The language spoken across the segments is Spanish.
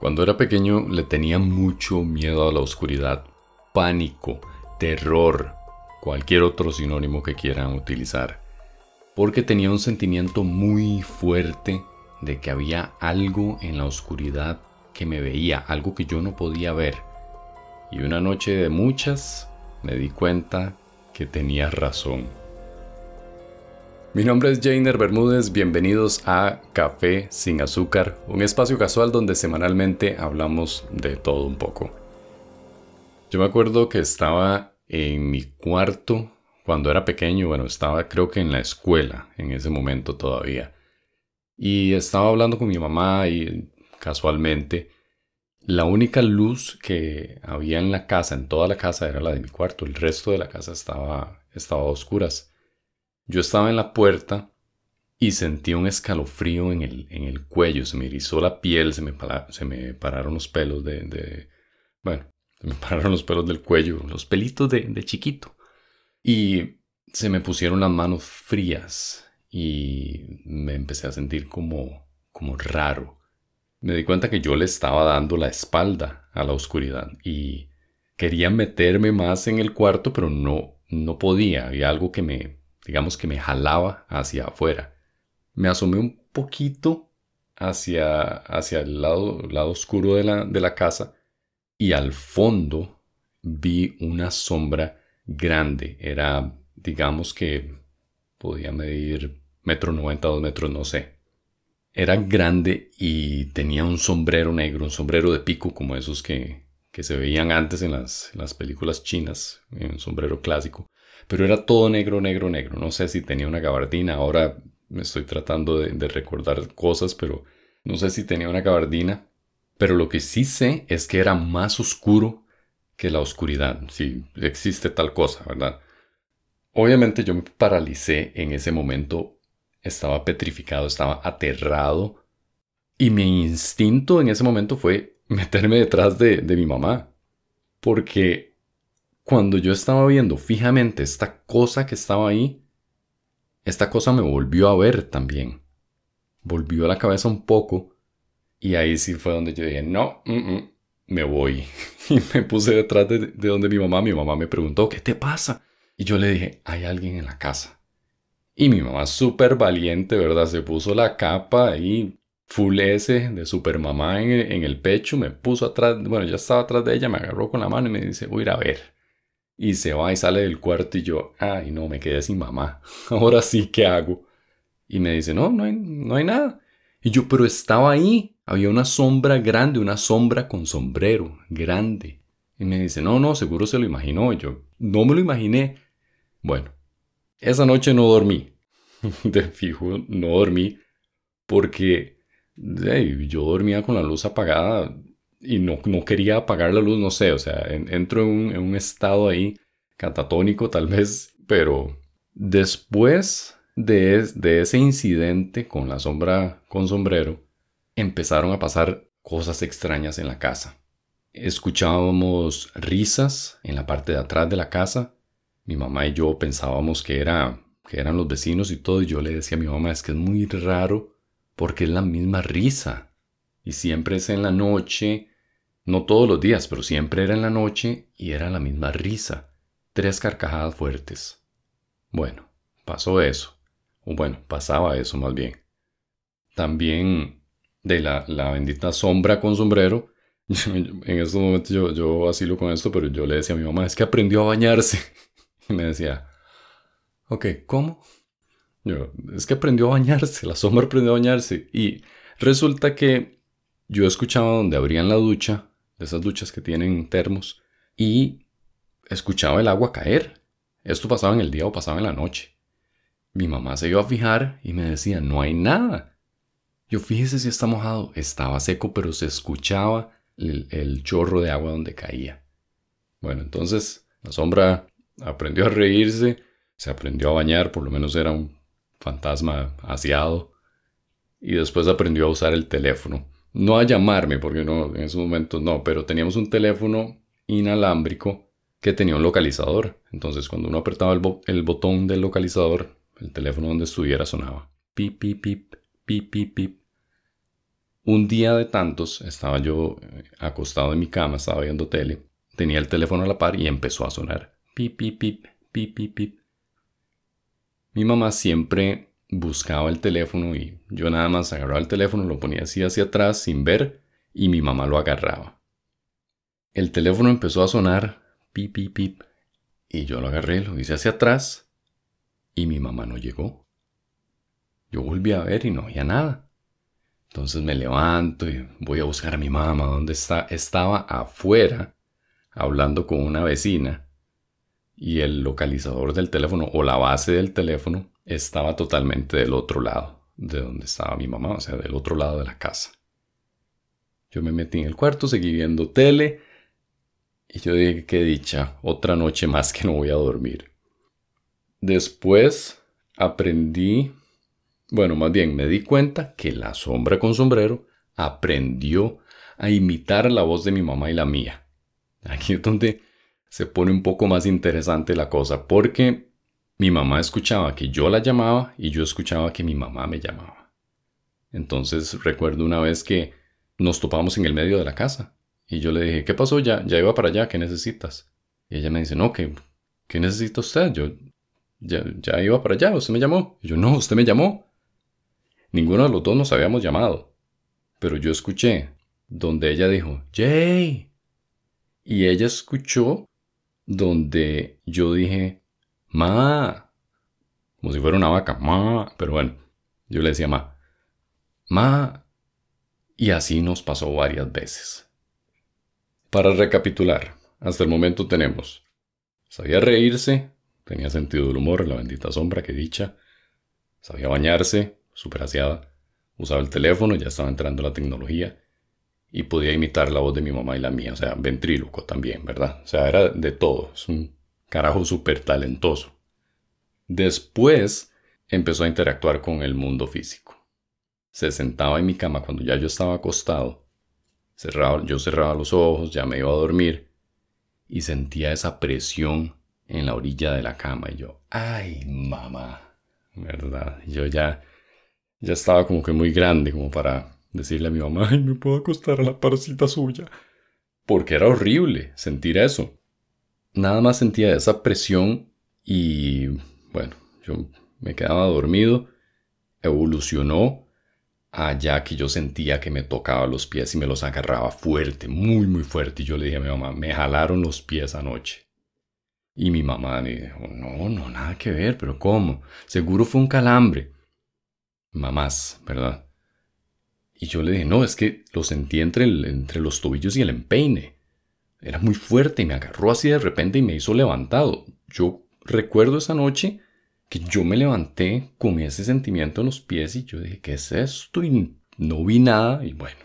Cuando era pequeño le tenía mucho miedo a la oscuridad, pánico, terror, cualquier otro sinónimo que quieran utilizar, porque tenía un sentimiento muy fuerte de que había algo en la oscuridad que me veía, algo que yo no podía ver. Y una noche de muchas me di cuenta que tenía razón. Mi nombre es Jainer Bermúdez, bienvenidos a Café sin azúcar, un espacio casual donde semanalmente hablamos de todo un poco. Yo me acuerdo que estaba en mi cuarto cuando era pequeño, bueno, estaba creo que en la escuela en ese momento todavía. Y estaba hablando con mi mamá y casualmente la única luz que había en la casa, en toda la casa, era la de mi cuarto. El resto de la casa estaba, estaba a oscuras. Yo estaba en la puerta y sentí un escalofrío en el, en el cuello, se me erizó la piel, se me, se me pararon los pelos de, Bueno, se me pararon los pelos del cuello, los pelitos de, de chiquito. Y se me pusieron las manos frías y me empecé a sentir como, como raro. Me di cuenta que yo le estaba dando la espalda a la oscuridad y quería meterme más en el cuarto, pero no, no podía. Había algo que me, digamos que me jalaba hacia afuera. Me asomé un poquito hacia, hacia el lado, lado oscuro de la, de la casa y al fondo vi una sombra grande. Era, digamos que podía medir metro noventa, dos metros, no sé. Era grande y tenía un sombrero negro, un sombrero de pico como esos que, que se veían antes en las, en las películas chinas, un sombrero clásico pero era todo negro, negro, negro. No sé si tenía una gabardina, ahora me estoy tratando de, recordar cosas, pero no sé si tenía una gabardina. Pero lo que sí sé es que era más oscuro que la oscuridad, si existe tal cosa, ¿verdad? Obviamente yo me paralicé en ese momento, estaba petrificado, estaba aterrado y mi instinto en ese momento fue meterme detrás de, de mi mamá, porque cuando yo estaba viendo fijamente esta cosa que estaba ahí, esta cosa me volvió a ver también. Volvió a la cabeza un poco y ahí sí fue donde yo dije, no, mm, mm, me voy. y me puse detrás de, donde mi mamá, mi mamá me preguntó, ¿qué te pasa? Y yo le dije, hay alguien en la casa. Y mi mamá, súper valiente, ¿verdad? Se puso la capa y full S de super mamá en, en, el pecho, me puso atrás, bueno, ya estaba atrás de ella, me agarró con la mano y me dice, voy a ir a ver. Y se va y sale del cuarto y yo, ay no, me quedé sin mamá. Ahora sí, ¿qué hago? Y me dice, no, no hay, no hay nada. Y yo, pero estaba ahí. Había una sombra grande, una sombra con sombrero, grande. Y me dice, no, no, seguro se lo imaginó. Yo, no me lo imaginé. Bueno, esa noche no dormí. De fijo, no dormí. Porque yo dormía con la luz apagada y no, no, quería apagar la luz, no sé, o sea, entro en un, estado ahí catatónico tal vez, pero después de, de ese incidente con la sombra con sombrero, empezaron a pasar cosas extrañas en la casa. Escuchábamos risas en la parte de atrás de la casa. Mi mamá y yo pensábamos que, era, que eran los vecinos y todo, y yo le decía a mi mamá, es que es muy raro porque es la misma risa. Y siempre es en la noche no todos los días, pero siempre era en la noche y era la misma risa. Tres carcajadas fuertes. Bueno, pasó eso. O bueno, pasaba eso más bien. También de la, bendita sombra con sombrero. en estos momentos yo, yo vacilo con esto, pero yo le decía a mi mamá, es que aprendió a bañarse. Y me decía, ok, ¿cómo? Yo, es que aprendió a bañarse, la sombra aprendió a bañarse. Y resulta que yo escuchaba donde abrían la ducha de esas duchas que tienen termos, y escuchaba el agua caer. Esto pasaba en el día o pasaba en la noche. Mi mamá se iba a fijar y me decía, no hay nada. Yo fíjese si está mojado. Estaba seco, pero se escuchaba el, el chorro de agua donde caía. Bueno, entonces la sombra aprendió a reírse, se aprendió a bañar, por lo menos era un fantasma aseado, y después aprendió a usar el teléfono no a llamarme, porque en esos momentos no, pero teníamos un teléfono inalámbrico que tenía un localizador. Entonces, cuando uno apretaba el, botón del localizador, el teléfono donde estuviera sonaba. Pip, pip, pip, pip, pip, pip. Un día de tantos estaba yo eh, acostado en mi cama, estaba viendo tele, tenía el teléfono a la par y empezó a sonar. Pip, pip, pip, pip, pip, pip. Mi mamá siempre buscaba el teléfono y yo nada más agarraba el teléfono, lo ponía así hacia atrás sin ver y mi mamá lo agarraba. El teléfono empezó a sonar, pip, pip, pip, y yo lo agarré, lo hice hacia atrás y mi mamá no llegó. Yo volví a ver y no había nada. Entonces me levanto y voy a buscar a mi mamá. ¿Dónde está? Estaba afuera hablando con una vecina y el localizador del teléfono o la base del teléfono estaba totalmente del otro lado de donde estaba mi mamá, o sea, del otro lado de la casa. Yo me metí en el cuarto, seguí viendo tele y yo dije, qué dicha, otra noche más que no voy a dormir. Después aprendí, bueno, más bien me di cuenta que la sombra con sombrero aprendió a imitar la voz de mi mamá y la mía. Aquí es donde se pone un poco más interesante la cosa, porque mi mamá escuchaba que yo la llamaba y yo escuchaba que mi mamá me llamaba. Entonces recuerdo una vez que nos topamos en el medio de la casa y yo le dije, ¿qué pasó? Ya, ya iba para allá, ¿qué necesitas? Y ella me dice, no, ¿qué, qué necesita usted? Yo ya, ya iba para allá, usted me llamó. Y yo, no, usted me llamó. Ninguno de los dos nos habíamos llamado. Pero yo escuché donde ella dijo, Jay. Y ella escuchó donde yo dije, Ma. Como si fuera una vaca, Ma. Pero bueno, yo le decía, Ma. Ma. Y así nos pasó varias veces. Para recapitular, hasta el momento tenemos, sabía reírse, tenía sentido del humor, la bendita sombra que dicha, sabía bañarse, super aseada, usaba el teléfono, ya estaba entrando la tecnología, y podía imitar la voz de mi mamá y la mía, o sea, ventríloco también, ¿verdad? O sea, era de todo, es un carajo súper talentoso. Después empezó a interactuar con el mundo físico. Se sentaba en mi cama cuando ya yo estaba acostado yo cerraba los ojos, ya me iba a dormir y sentía esa presión en la orilla de la cama y yo, ay mamá, ¿verdad? Yo ya, ya estaba como que muy grande como para decirle a mi mamá, ay, me puedo acostar a la parcita suya. Porque era horrible sentir eso. Nada más sentía esa presión y bueno, yo me quedaba dormido, evolucionó allá que yo sentía que me tocaba los pies y me los agarraba fuerte, muy, muy fuerte. Y yo le dije a mi mamá, me jalaron los pies anoche. Y mi mamá me dijo, no, no, nada que ver, pero ¿cómo? Seguro fue un calambre. Mamás, ¿verdad? Y yo le dije, no, es que lo sentí entre, entre los tobillos y el empeine. Era muy fuerte y me agarró así de repente y me hizo levantado. Yo recuerdo esa noche que yo me levanté con ese sentimiento en los pies y yo dije, ¿qué es esto? Y no vi nada y bueno.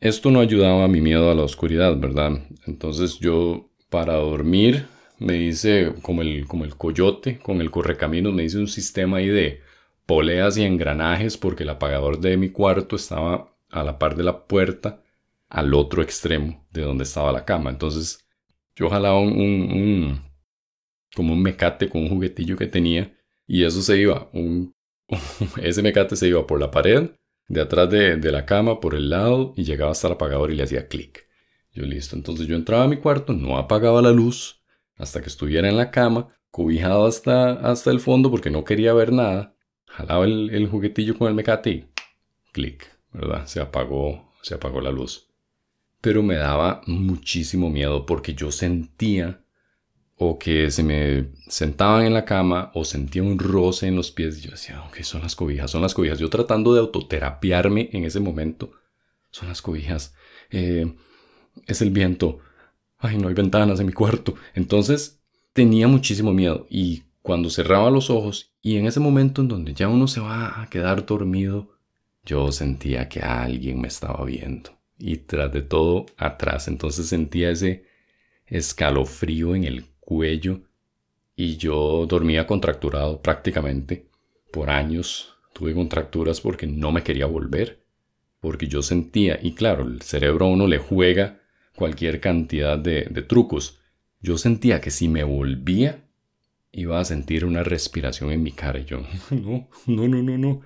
Esto no ayudaba a mi miedo a la oscuridad, ¿verdad? Entonces yo para dormir me hice como el, como el coyote con el correcaminos, me hice un sistema ahí de poleas y engranajes porque el apagador de mi cuarto estaba a la par de la puerta al otro extremo de donde estaba la cama. Entonces yo jalaba un como un mecate con un juguetillo que tenía y eso se iba, un, ese mecate se iba por la pared, de atrás de, la cama, por el lado y llegaba hasta el apagador y le hacía clic. Yo listo, entonces yo entraba a mi cuarto, no apagaba la luz hasta que estuviera en la cama, cobijado hasta, hasta el fondo porque no quería ver nada, jalaba el, el juguetillo con el mecate y clic, ¿verdad? Se apagó, se apagó la luz. Pero me daba muchísimo miedo porque yo sentía o que se me sentaban en la cama o sentía un roce en los pies y yo decía, ok, son las cobijas, son las cobijas. Yo tratando de autoterapiarme en ese momento, son las cobijas, eh, es el viento, ay, no hay ventanas en mi cuarto. Entonces tenía muchísimo miedo y cuando cerraba los ojos y en ese momento en donde ya uno se va a quedar dormido, yo sentía que alguien me estaba viendo y tras de todo atrás. Entonces sentía ese escalofrío en el cuello y yo dormía contracturado prácticamente por años. Tuve contracturas porque no me quería volver, porque yo sentía, y claro, el cerebro a uno le juega cualquier cantidad de, de trucos. Yo sentía que si me volvía, iba a sentir una respiración en mi cara yo, no, no, no, no, no.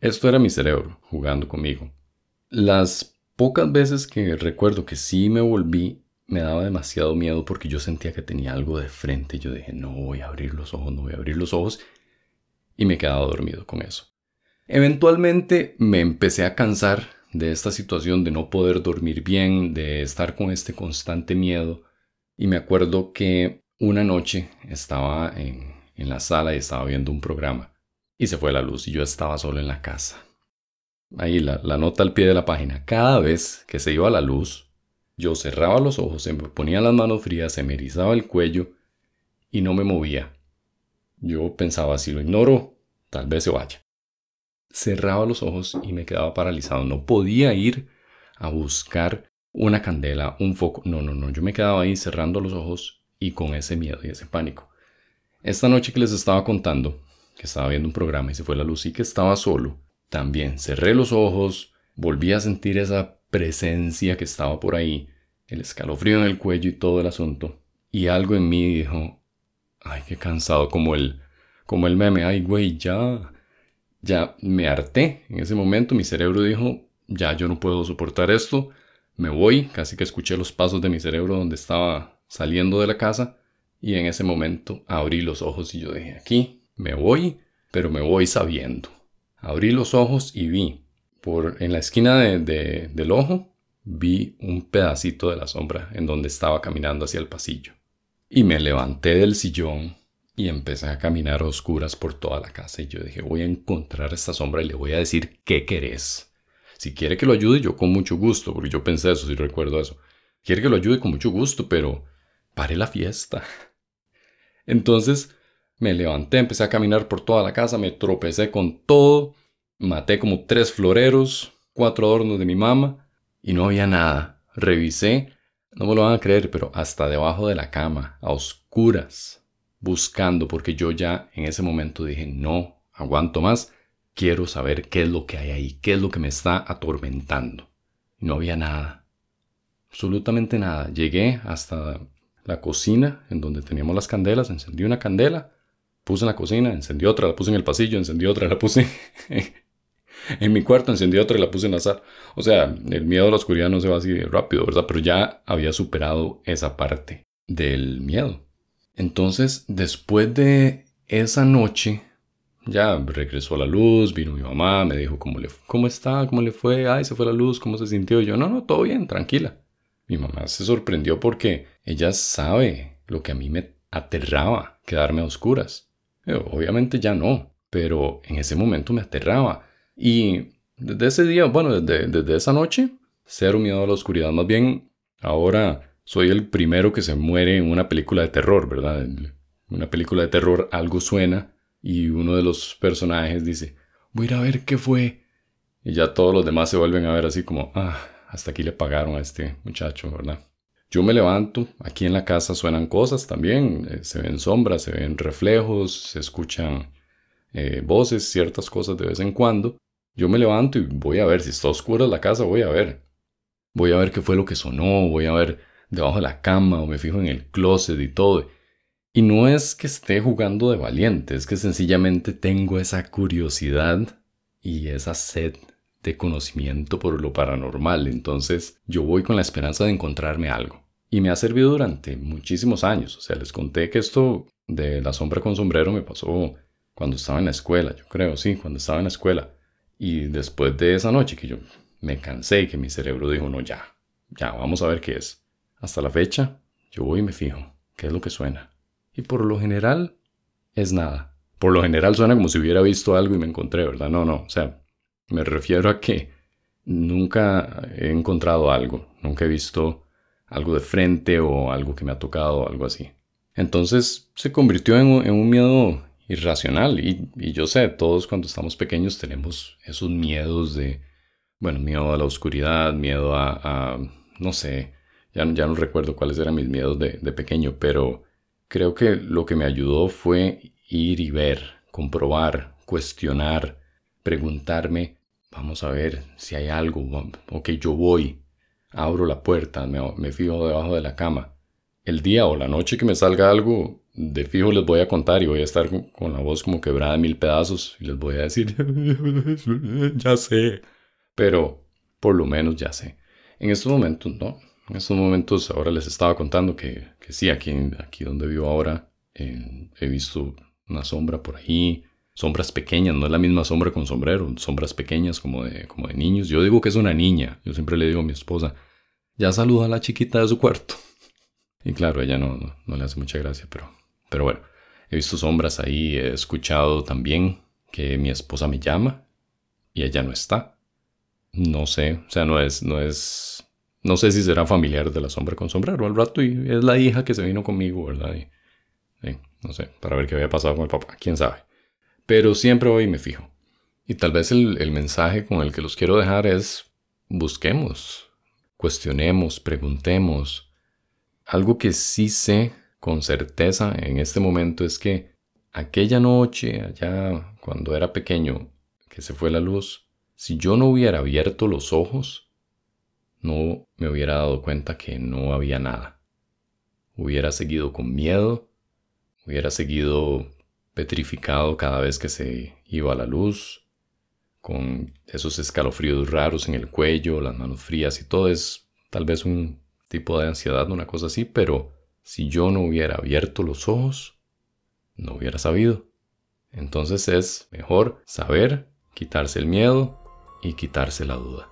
Esto era mi cerebro jugando conmigo. Las pocas veces que recuerdo que sí me volví, me daba demasiado miedo porque yo sentía que tenía algo de frente. Yo dije, no voy a abrir los ojos, no voy a abrir los ojos. Y me quedaba dormido con eso. Eventualmente me empecé a cansar de esta situación de no poder dormir bien, de estar con este constante miedo. Y me acuerdo que una noche estaba en, en la sala y estaba viendo un programa y se fue la luz y yo estaba solo en la casa. Ahí la, nota al pie de la página. Cada vez que se iba la luz, yo cerraba los ojos, se me ponía las manos frías, se me erizaba el cuello y no me movía. Yo pensaba, si lo ignoro, tal vez se vaya. Cerraba los ojos y me quedaba paralizado. No podía ir a buscar una candela, un foco. No, no, no. Yo me quedaba ahí cerrando los ojos y con ese miedo y ese pánico. Esta noche que les estaba contando, que estaba viendo un programa y se fue la luz y que estaba solo, también cerré los ojos, volví a sentir esa presencia que estaba por ahí, el escalofrío en el cuello y todo el asunto. Y algo en mí dijo, ay, qué cansado, como el, como el meme, ay, güey, ya, ya me harté. En ese momento mi cerebro dijo, ya yo no puedo soportar esto, me voy, casi que escuché los pasos de mi cerebro donde estaba saliendo de la casa y en ese momento abrí los ojos y yo dije, aquí me voy, pero me voy sabiendo. Abrí los ojos y vi, por en la esquina de, del ojo, vi un pedacito de la sombra en donde estaba caminando hacia el pasillo. Y me levanté del sillón y empecé a caminar a oscuras por toda la casa y yo dije, voy a encontrar esta sombra y le voy a decir qué querés. Si quiere que lo ayude, yo con mucho gusto, porque yo pensé eso, si recuerdo eso. Quiere que lo ayude con mucho gusto, pero pare la fiesta. Entonces me levanté, empecé a caminar por toda la casa, me tropecé con todo, maté como tres floreros, cuatro adornos de mi mamá y no había nada. Revisé, no me lo van a creer, pero hasta debajo de la cama, a oscuras, buscando, porque yo ya en ese momento dije, no, aguanto más, quiero saber qué es lo que hay ahí, qué es lo que me está atormentando. No había nada, absolutamente nada. Llegué hasta la cocina, en donde teníamos las candelas, encendí una candela, puse en la cocina, encendí otra, la puse en el pasillo, encendí otra, la puse en mi cuarto, encendí otra y la puse en la sala. O sea, el miedo a la oscuridad no se va así rápido, ¿verdad? Pero ya había superado esa parte del miedo. Entonces, después de esa noche, ya regresó la luz, vino mi mamá, me dijo cómo, le, cómo está, cómo le fue, ay, se fue la luz, cómo se sintió. Yo, no, no, todo bien, tranquila. Mi mamá se sorprendió porque ella sabe lo que a mí me aterraba, quedarme a oscuras. Eh, obviamente ya no, pero en ese momento me aterraba. Y desde ese día, bueno, desde, desde esa noche, cero miedo a la oscuridad. Más bien, ahora soy el primero que se muere en una película de terror, ¿verdad? Una película de terror algo suena y uno de los personajes dice, voy a ir a ver qué fue. Y ya todos los demás se vuelven a ver así como, ah, hasta aquí le pagaron a este muchacho, ¿verdad? Yo me levanto, aquí en la casa suenan cosas también, eh, se ven sombras, se ven reflejos, se escuchan eh, voces, ciertas cosas de vez en cuando. Yo me levanto y voy a ver, si está oscura la casa, voy a ver. Voy a ver qué fue lo que sonó, voy a ver debajo de la cama o me fijo en el closet y todo. Y no es que esté jugando de valiente, es que sencillamente tengo esa curiosidad y esa sed de conocimiento por lo paranormal, entonces yo voy con la esperanza de encontrarme algo. Y me ha servido durante muchísimos años, o sea, les conté que esto de la sombra con sombrero me pasó cuando estaba en la escuela, yo creo, sí, cuando estaba en la escuela. Y después de esa noche que yo me cansé y que mi cerebro dijo, no, ya, ya, vamos a ver qué es. Hasta la fecha, yo voy y me fijo, qué es lo que suena. Y por lo general, es nada. Por lo general suena como si hubiera visto algo y me encontré, ¿verdad? No, no, o sea, me refiero a que nunca he encontrado algo, nunca he visto algo de frente o algo que me ha tocado algo así. Entonces se convirtió en, un miedo irracional y, yo sé, todos cuando estamos pequeños tenemos esos miedos de, bueno, miedo a la oscuridad, miedo a, no sé, ya, ya, no recuerdo cuáles eran mis miedos de, de pequeño, pero creo que lo que me ayudó fue ir y ver, comprobar, cuestionar, preguntarme Vamos a ver si hay algo. Ok, yo voy. Abro la puerta, me, fijo debajo de la cama. el día o la noche que me salga algo, de fijo les voy a contar y voy a estar con la voz como quebrada en mil pedazos y les voy a decir, ya sé. Pero por lo menos ya sé. En estos momentos, no. En estos momentos, ahora les estaba contando que, que sí, aquí, aquí donde vivo ahora, he visto una sombra por ahí. Sombras pequeñas, no es la misma sombra con sombrero, sombras pequeñas como de, como de niños. Yo digo que es una niña. Yo siempre le digo a mi esposa, ya saluda a la chiquita de su cuarto. Y claro, ella no, no, le hace mucha gracia, pero, pero bueno, he visto sombras ahí, he escuchado también que mi esposa me llama y ella no está. No sé, o sea, no es, no es, no sé si será familiar de la sombra con sombrero al rato y es la hija que se vino conmigo, ¿verdad? Y, no sé, para ver qué había pasado con el papá, quién sabe. Pero siempre voy y me fijo. Y tal vez el, el mensaje con el que los quiero dejar es busquemos, cuestionemos, preguntemos, algo que sí sé con certeza en este momento es que aquella noche, allá cuando era pequeño, que se fue la luz, si yo no hubiera abierto los ojos, no me hubiera dado cuenta que no había nada. Hubiera seguido con miedo, hubiera seguido petrificado cada vez que se iba a la luz, con esos escalofríos raros en el cuello, las manos frías y todo es tal vez un tipo de ansiedad, una cosa así, pero si yo no hubiera abierto los ojos, no hubiera sabido. Entonces es mejor saber, quitarse el miedo y quitarse la duda.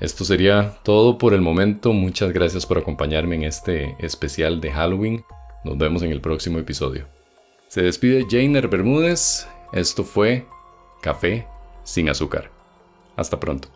Esto sería todo por el momento. Muchas gracias por acompañarme en este especial de Halloween. Nos vemos en el próximo episodio. Se despide Jainer Bermúdez. Esto fue Café sin azúcar. Hasta pronto.